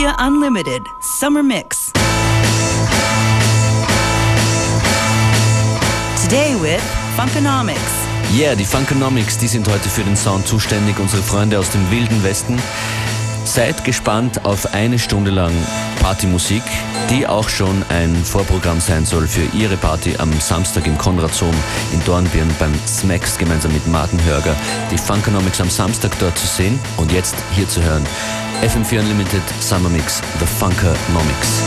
FM4 Unlimited Summer Mix. Today with Funkonomics. Yeah, die Funkonomics, die sind heute für den Sound zuständig, unsere Freunde aus dem wilden Westen. Seid gespannt auf eine Stunde lang Partymusik, die auch schon ein Vorprogramm sein soll für ihre Party am Samstag im Konradsom in Dornbirn beim Smacks gemeinsam mit Martin Hörger. Die Funkonomics am Samstag dort zu sehen und jetzt hier zu hören. FM4 Unlimited Summer Mix, The Funkonomics.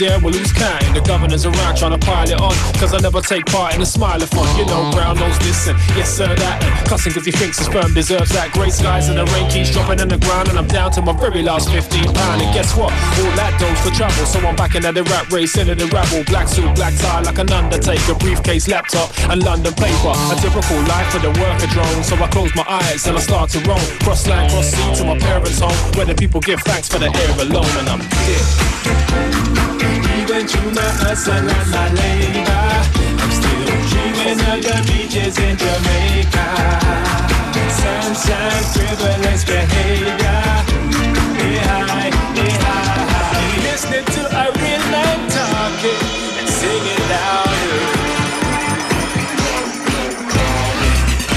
Yeah. We'll take part in a the smileathon. You know, brown nose listen, yes sir, that. Cussing cause he thinks his firm deserves that. Grey skies and the rain keeps dropping in the ground. And I'm down to my very last 15 pound. And guess what? All that does for travel. So I'm back into the rap race, into the rabble. Black suit, black tie like an undertaker. Briefcase, laptop, and London paper. A typical life for the worker drone. So I close my eyes and I start to roam. Cross land, cross sea to my parents' home. Where the people give thanks for the air alone. And I'm here. Even my and my labor, of the beaches in Jamaica. Sunshine, frivolous behavior. Yeah. Listening to a real man talking and singing louder.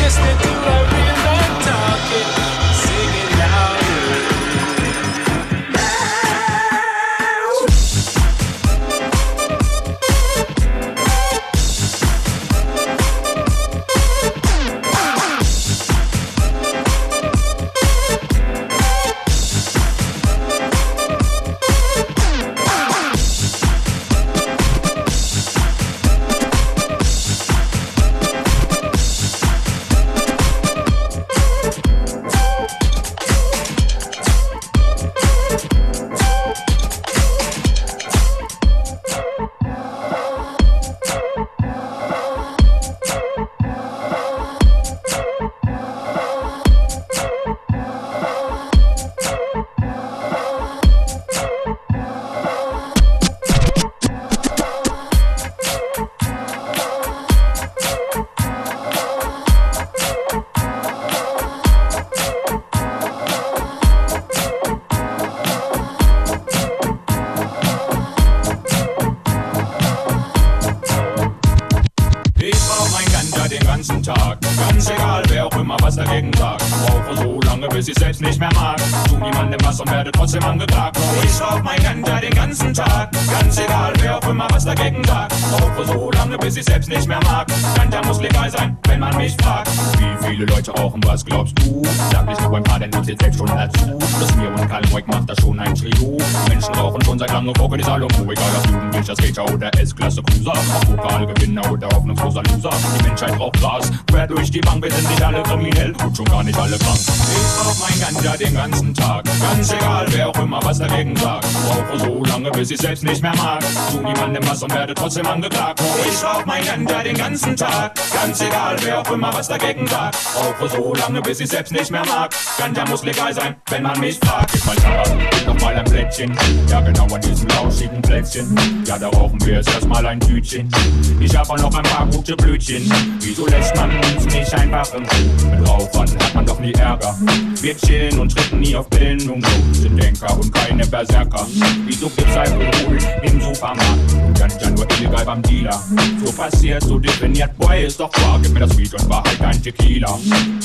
Listening to Ich brauch mein Ganja den ganzen Tag. Ganz egal, wer auch immer was dagegen sagt. Brauche so lange, bis ich selbst nicht mehr mag. Tu niemandem was und werde trotzdem angeklagt. Ich rauch mein Ganja den ganzen Tag. Ganz egal, wer auch immer was dagegen sagt. Brauche so lange, bis ich selbst nicht mehr mag. Ganja muss legal sein, wenn man mich fragt. Wie viele Leute rauchen, was glaubst du? Sag nicht nur ein paar, denn du zählst selbst schon dazu. Das mir und Karl Moik macht das schon ein Trio. Menschen rauchen schon seit langem, Rocken ist Salomo. Egal ob Jugendlicher, Skater oder S-Klasse Cruiser. Ob Pokalgewinner oder hoffnungsloser Loser. Die Menschheit braucht Gras. Quer durch die Bank, wir sind nicht alle kriminell und schon gar nicht alle krank. Ich rauch mein Ganja den ganzen Tag. Ganz egal, wer auch immer was dagegen sagt. Rauche so lange, bis ich selbst nicht mehr mag. Tu niemandem was und werde trotzdem angeklagt. Ich rauch mein Ganja den ganzen Tag. Ganz egal, wer auch immer was dagegen sagt. Rauche so lange, bis ich selbst nicht mehr mag. Ganja muss legal sein, wenn man mich fragt. Gib mal Tabak, noch mal ein Plättchen. Ja, genau an diesem lauschigen Plätzchen. Ja, da rauchen wir jetzt erstmal ein Tütchen. Ich hab auch noch ein paar gute Blütchen. Wieso lässt man uns nicht einfach im Ruhe? Mit Rauchern hat man doch nie Ärger. Wir chillen und treten nie auf so. Sind Denker und keine Berserker. Wieso gibt's Alkohol im Supermarkt? Und Ganja nur illegal beim Dealer. So passiert, so definiert, boy, ist doch wahr. Gib mir das Weed und Wahrheit ein Tequila.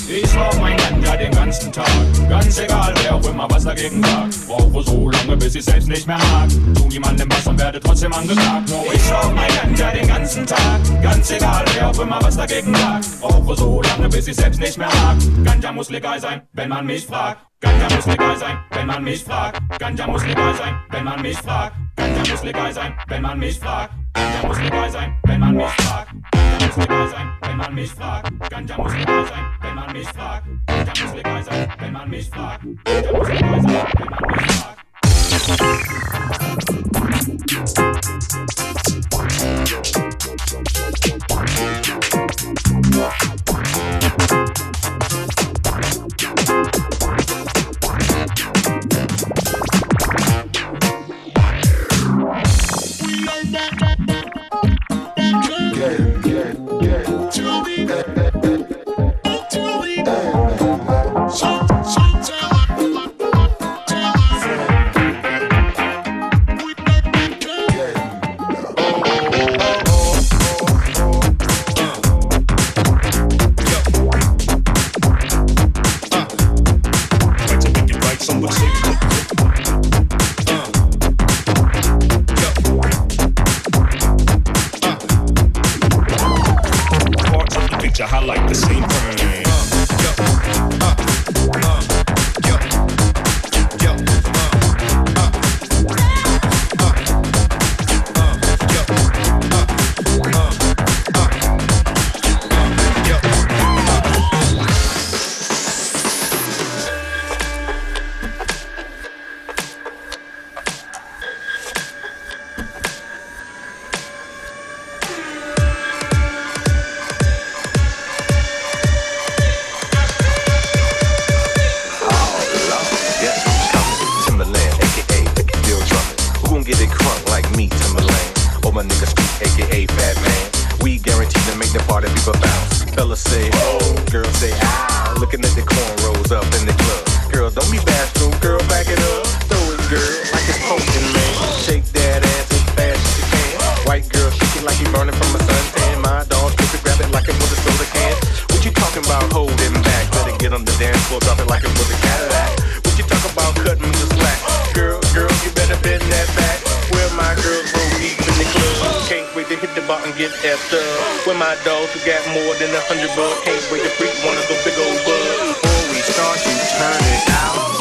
Ich rauch mein Ganja den ganzen Tag. Ganz egal, wer auch immer was dagegen sagt. Rauche so lange, bis ich selbst nicht mehr mag. Tu niemandem was und werde trotzdem angeklagt. No, ich rauch mein Ganja den ganzen Tag. Ganz egal, wer auch immer was dagegen sagt. Rauche so lange, bis ich selbst nicht mehr mag. Ganja muss legal sein, wenn man mich fragt. Ganja muss legal sein, wenn man mich fragt. Ganja muss legal sein, wenn man mich fragt. Ganja muss legal sein, wenn man mich fragt. Ganja muss legal sein, wenn man mich fragt. Ganja muss legal sein, wenn man mich fragt. Ganja muss legal sein, wenn man mich fragt. Ganja muss legal sein, wenn man mich fragt. Ganja muss legal sein, wenn man mich fragt. Fellas say, oh, girls say, ah. after. Uh, with my dogs who got more than a hundred bucks can't wait to freak one of the big old bugs. Before we start, you turn it out.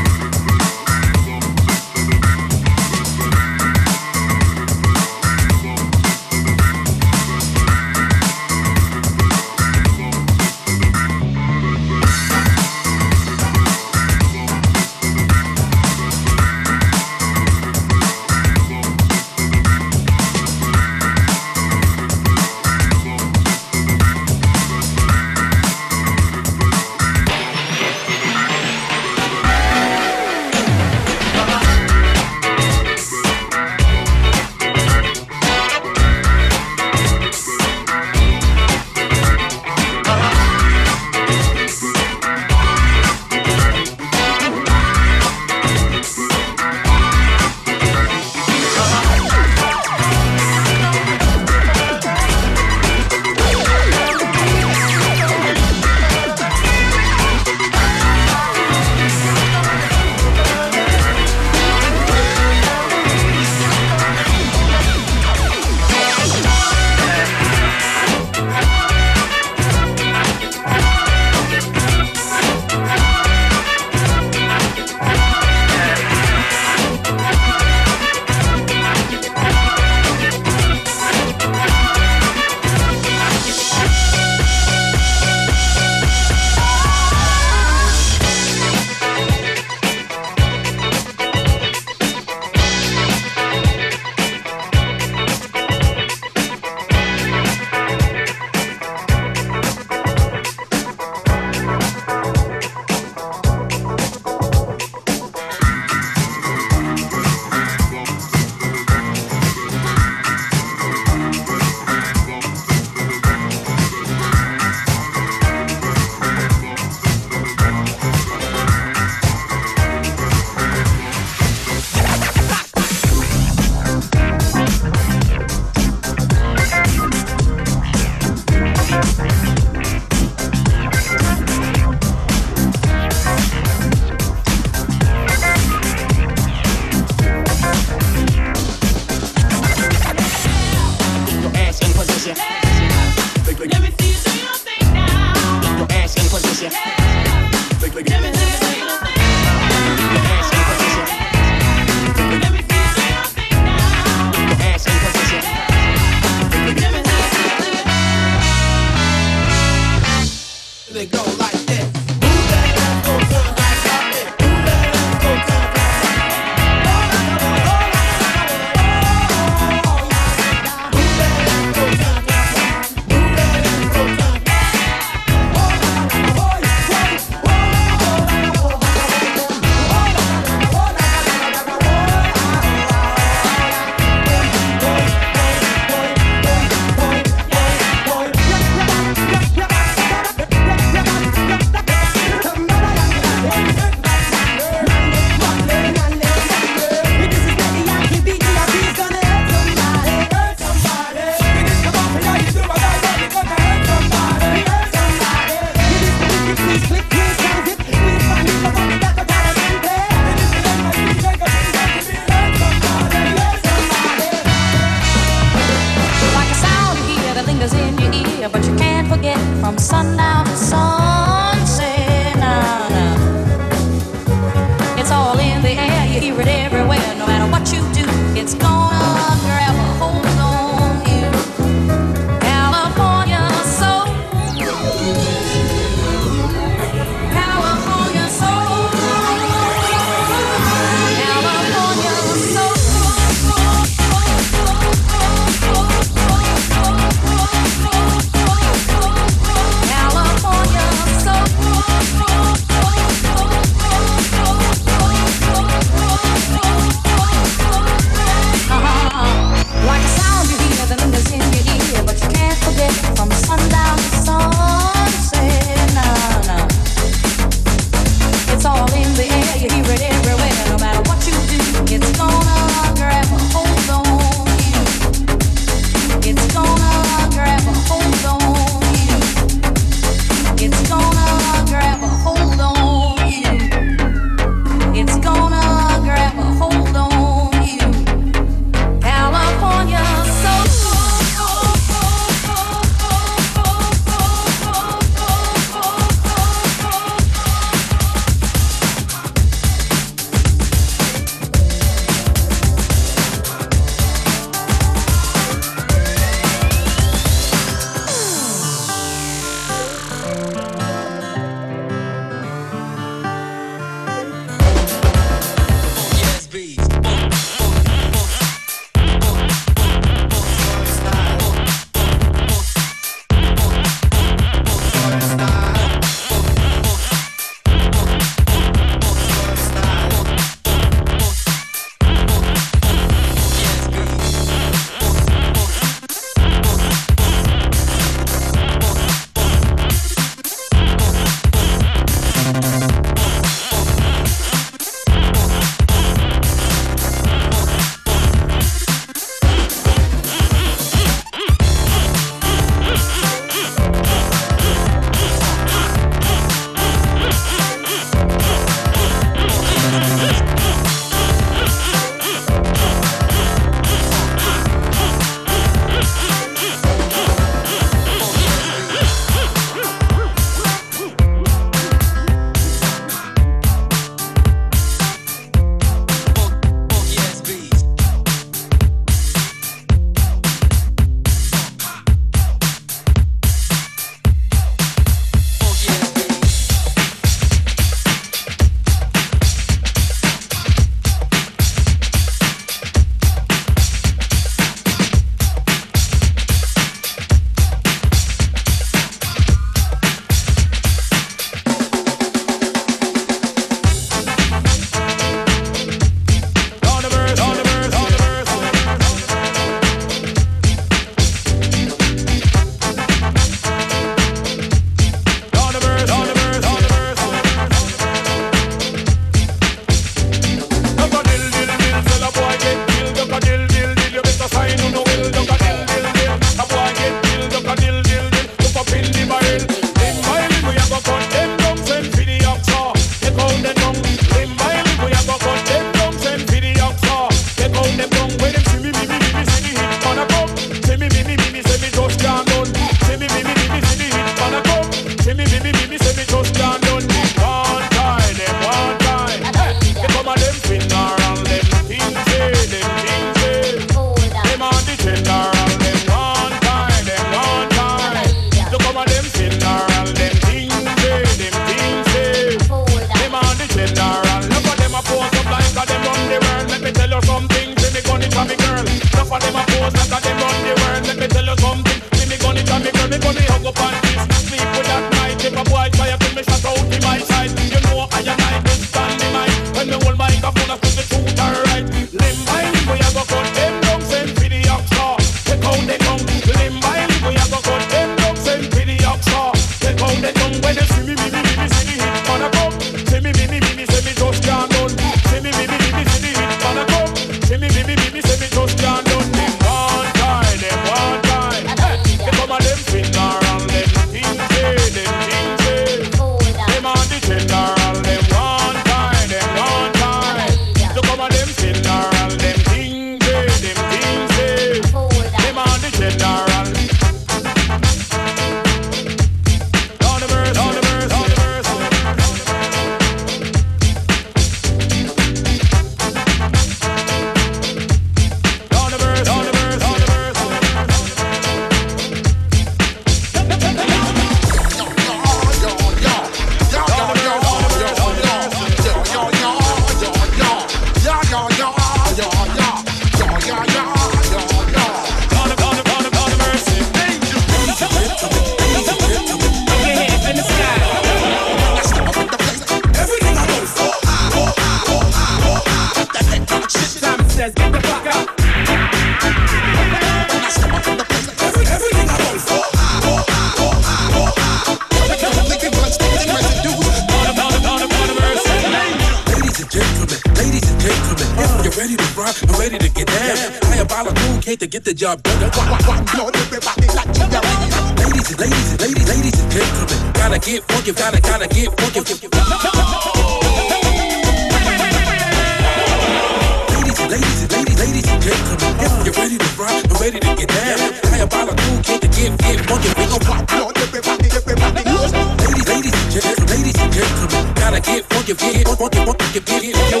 want, you want me to get it.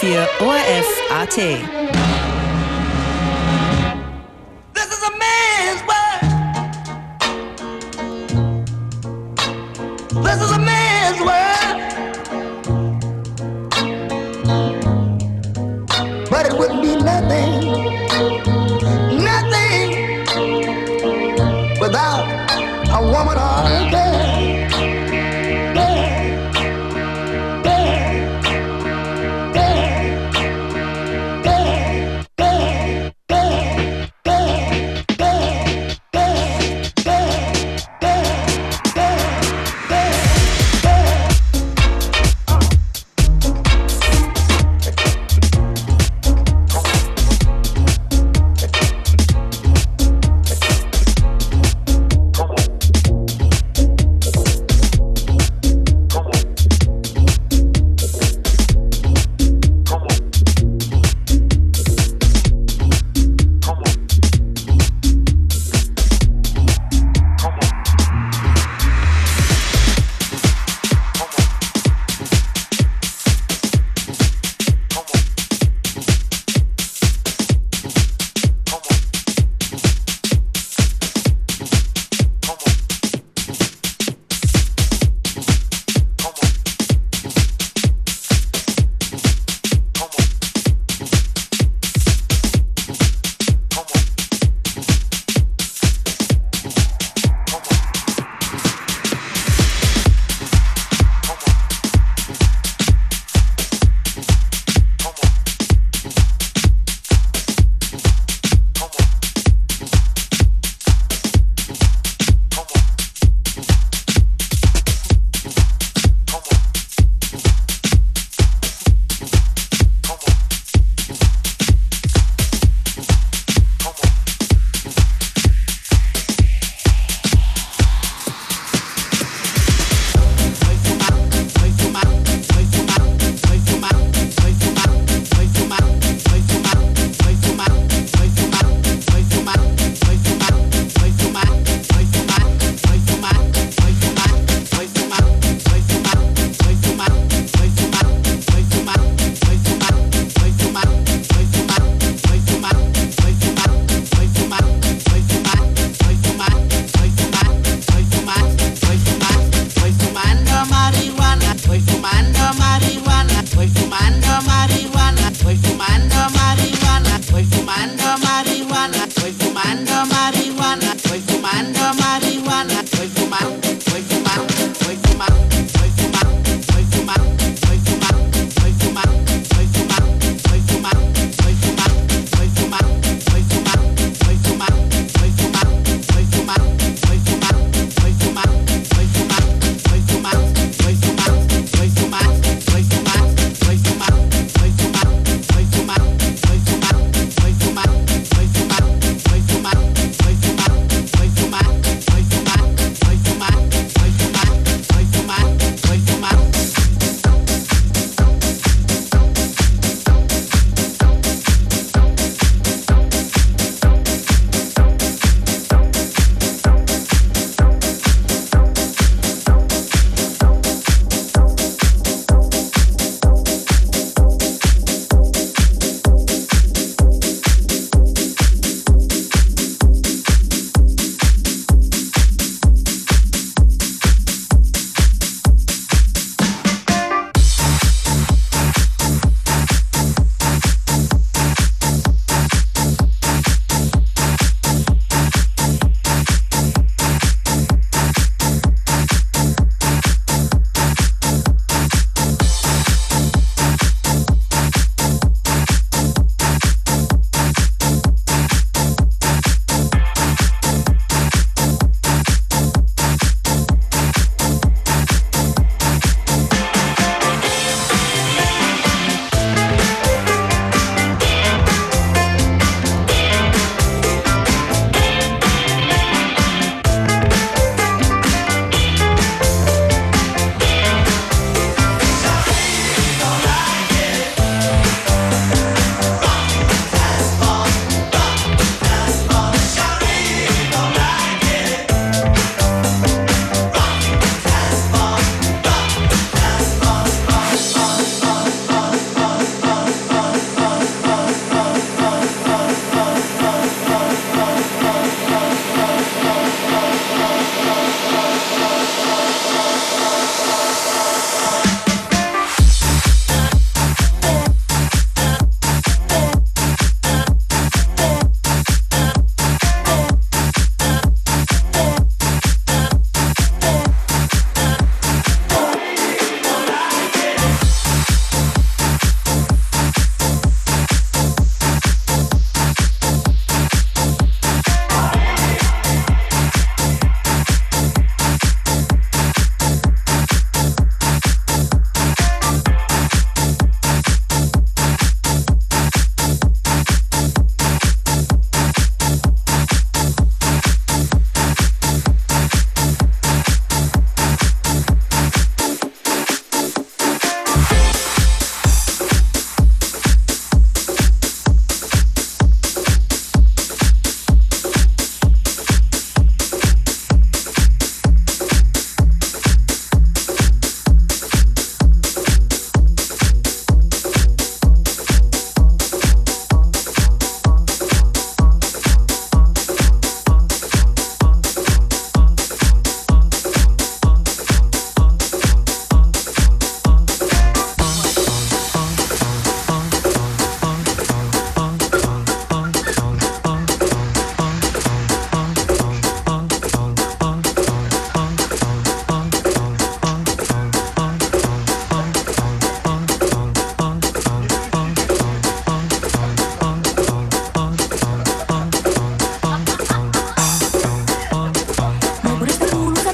4 ORF AT.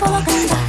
I'm not Wakanda.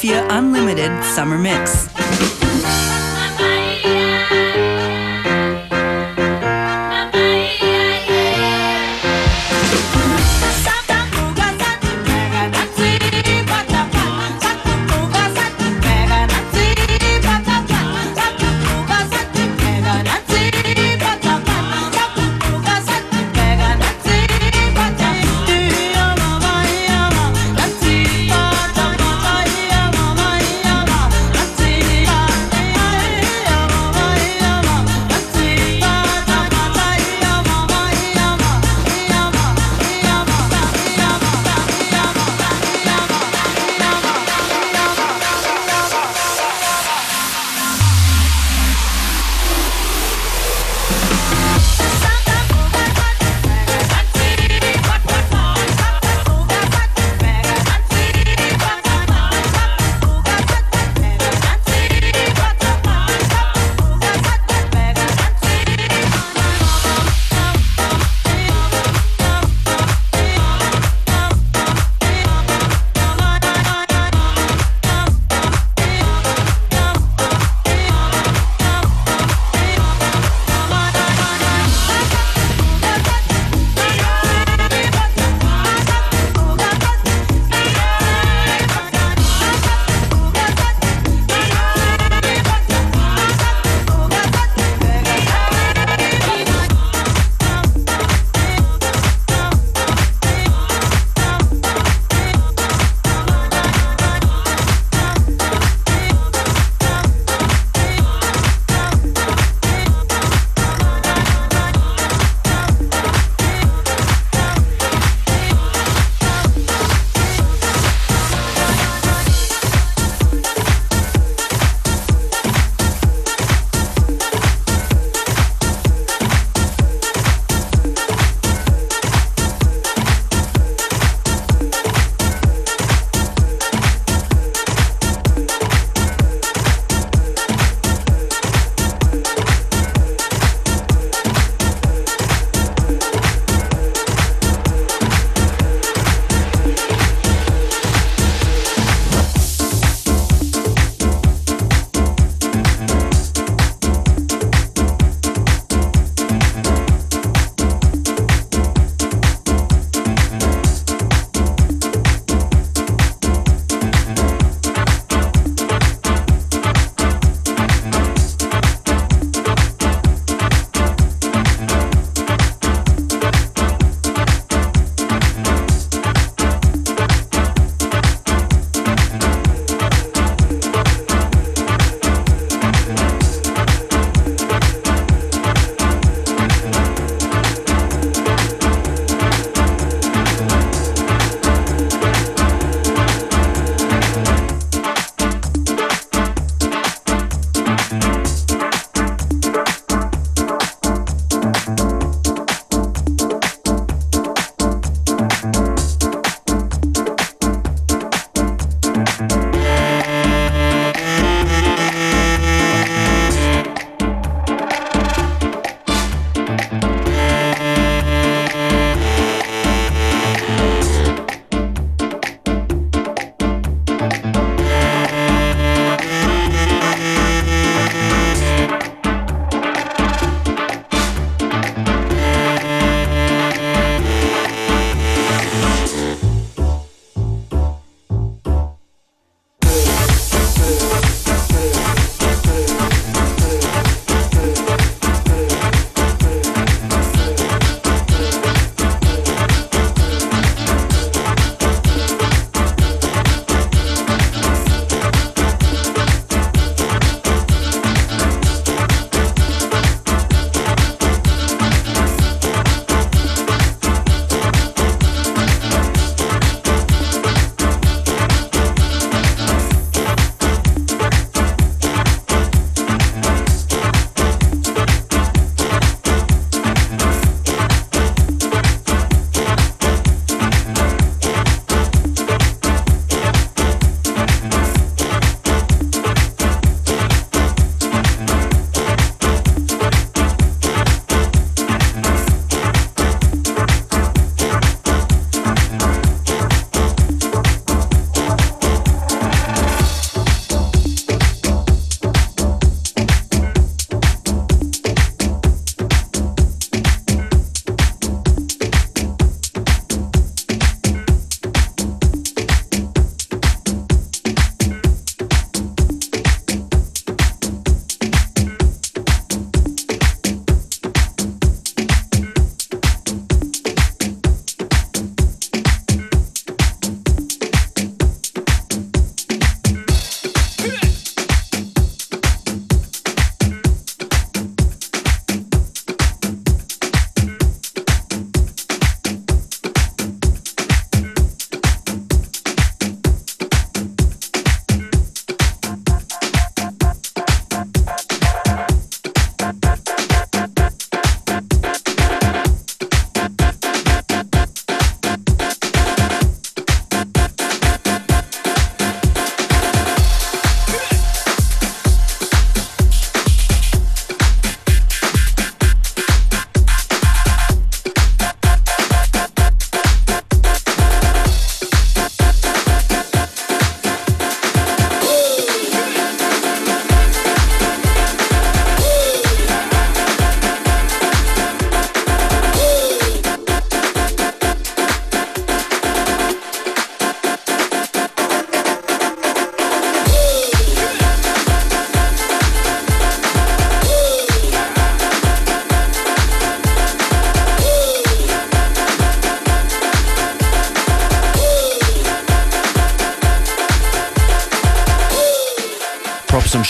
FM4 Unlimited Summer Mix.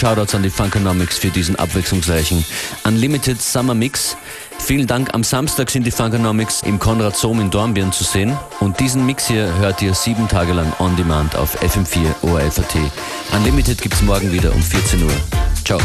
Shoutouts an die Funkonomics für diesen abwechslungsreichen Unlimited Summer Mix. Vielen Dank. Am Samstag sind die Funkonomics im Konrad Sohm in Dornbirn zu sehen. Und diesen Mix hier hört ihr sieben Tage lang on demand auf FM4 ORFAT. Unlimited gibt's morgen wieder um 14 Uhr. Ciao.